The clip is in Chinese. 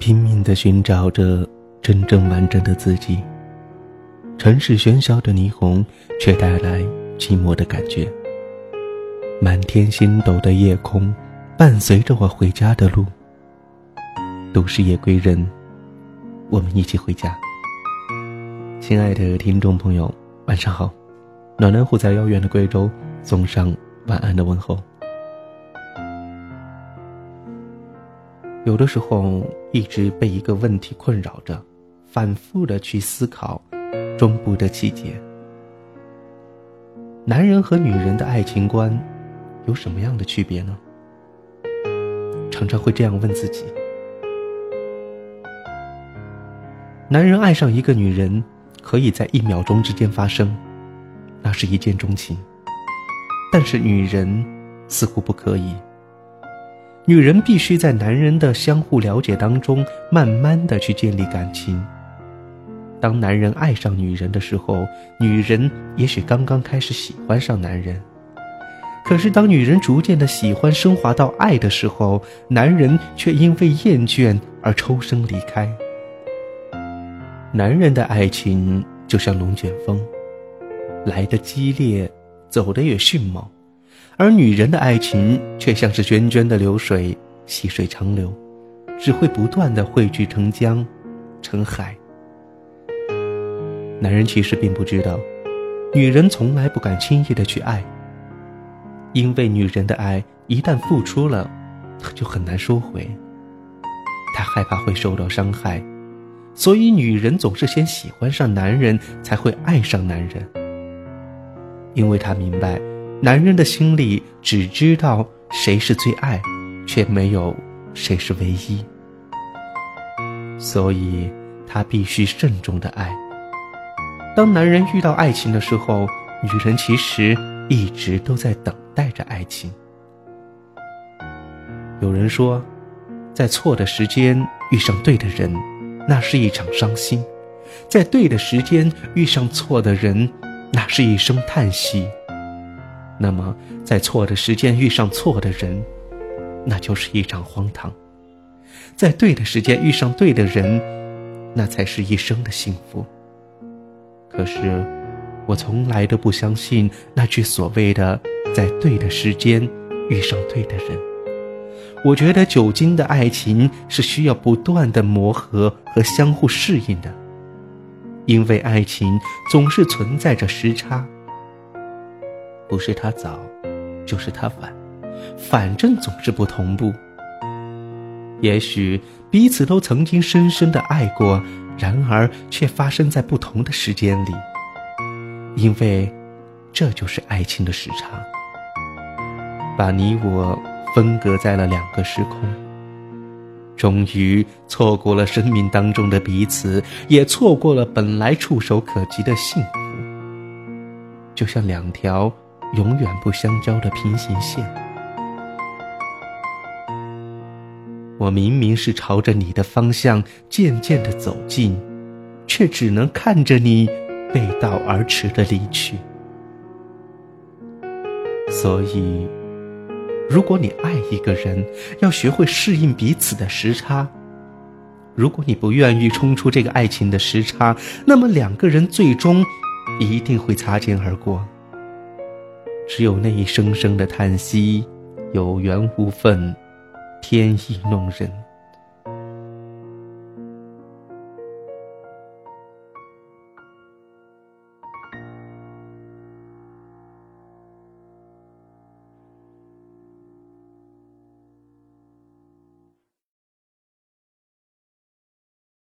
拼命的寻找着真正完整的自己。城市喧嚣的霓虹，却带来寂寞的感觉。满天星斗的夜空，伴随着我回家的路。都市夜归人，我们一起回家。亲爱的听众朋友，晚上好！暖暖虎在遥远的贵州送上晚安的问候。有的时候，一直被一个问题困扰着，反复的去思考。终不得其解。男人和女人的爱情观有什么样的区别呢？常常会这样问自己。男人爱上一个女人，可以在一秒钟之间发生，那是一见钟情；但是女人似乎不可以。女人必须在男人的相互了解当中，慢慢的去建立感情。当男人爱上女人的时候，女人也许刚刚开始喜欢上男人。可是，当女人逐渐的喜欢升华到爱的时候，男人却因为厌倦而抽身离开。男人的爱情就像龙卷风，来的激烈，走的也迅猛；而女人的爱情却像是涓涓的流水，细水长流，只会不断的汇聚成江，成海。男人其实并不知道，女人从来不敢轻易的去爱，因为女人的爱一旦付出了，就很难收回。她害怕会受到伤害，所以女人总是先喜欢上男人，才会爱上男人。因为她明白，男人的心里只知道谁是最爱，却没有谁是唯一，所以他必须慎重的爱。当男人遇到爱情的时候，女人其实一直都在等待着爱情。有人说，在错的时间遇上对的人，那是一场伤心；在对的时间遇上错的人，那是一声叹息。那么，在错的时间遇上错的人，那就是一场荒唐；在对的时间遇上对的人，那才是一生的幸福。可是，我从来都不相信那句所谓的“在对的时间遇上对的人”。我觉得久经的爱情是需要不断的磨合和相互适应的，因为爱情总是存在着时差，不是他早，就是他晚，反正总是不同步。也许彼此都曾经深深的爱过。然而，却发生在不同的时间里，因为这就是爱情的时差，把你我分隔在了两个时空。终于错过了生命当中的彼此，也错过了本来触手可及的幸福，就像两条永远不相交的平行线。我明明是朝着你的方向渐渐的走近，却只能看着你背道而驰的离去。所以，如果你爱一个人，要学会适应彼此的时差。如果你不愿意冲出这个爱情的时差，那么两个人最终一定会擦肩而过。只有那一声声的叹息，有缘无分。天意弄人。